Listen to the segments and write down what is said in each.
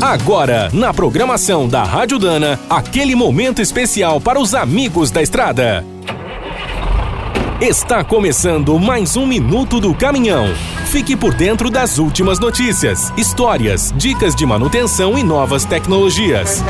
Agora, na programação da Rádio Dana, aquele momento especial para os amigos da estrada. Está começando mais um Minuto do Caminhão. Fique por dentro das últimas notícias, histórias, dicas de manutenção e novas tecnologias.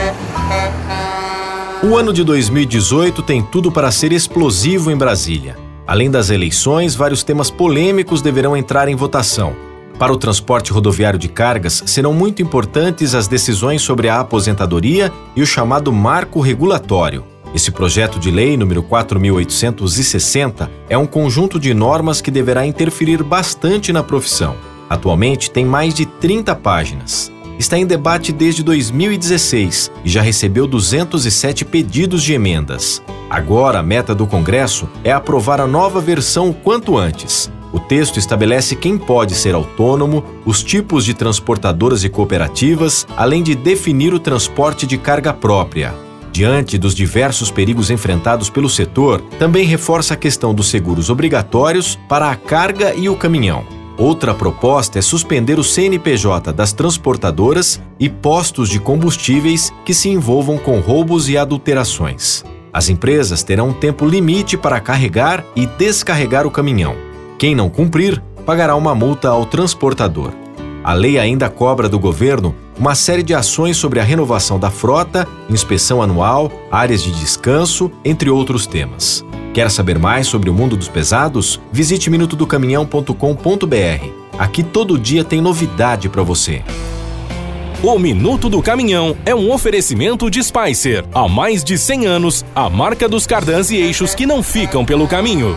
O ano de 2018 tem tudo para ser explosivo em Brasília. Além das eleições, vários temas polêmicos deverão entrar em votação. Para o transporte rodoviário de cargas, serão muito importantes as decisões sobre a aposentadoria e o chamado marco regulatório. Esse projeto de lei número 4860 é um conjunto de normas que deverá interferir bastante na profissão. Atualmente tem mais de 30 páginas. Está em debate desde 2016 e já recebeu 207 pedidos de emendas. Agora, a meta do Congresso é aprovar a nova versão o quanto antes. O texto estabelece quem pode ser autônomo, os tipos de transportadoras e cooperativas, além de definir o transporte de carga própria. Diante dos diversos perigos enfrentados pelo setor, também reforça a questão dos seguros obrigatórios para a carga e o caminhão. Outra proposta é suspender o CNPJ das transportadoras e postos de combustíveis que se envolvam com roubos e adulterações. As empresas terão um tempo limite para carregar e descarregar o caminhão. Quem não cumprir, pagará uma multa ao transportador. A lei ainda cobra do governo uma série de ações sobre a renovação da frota, inspeção anual, áreas de descanso, entre outros temas. Quer saber mais sobre o mundo dos pesados? Visite minutodocaminhão.com.br. Aqui todo dia tem novidade para você. O Minuto do Caminhão é um oferecimento de Spicer. Há mais de 100 anos, a marca dos cardãs e eixos que não ficam pelo caminho.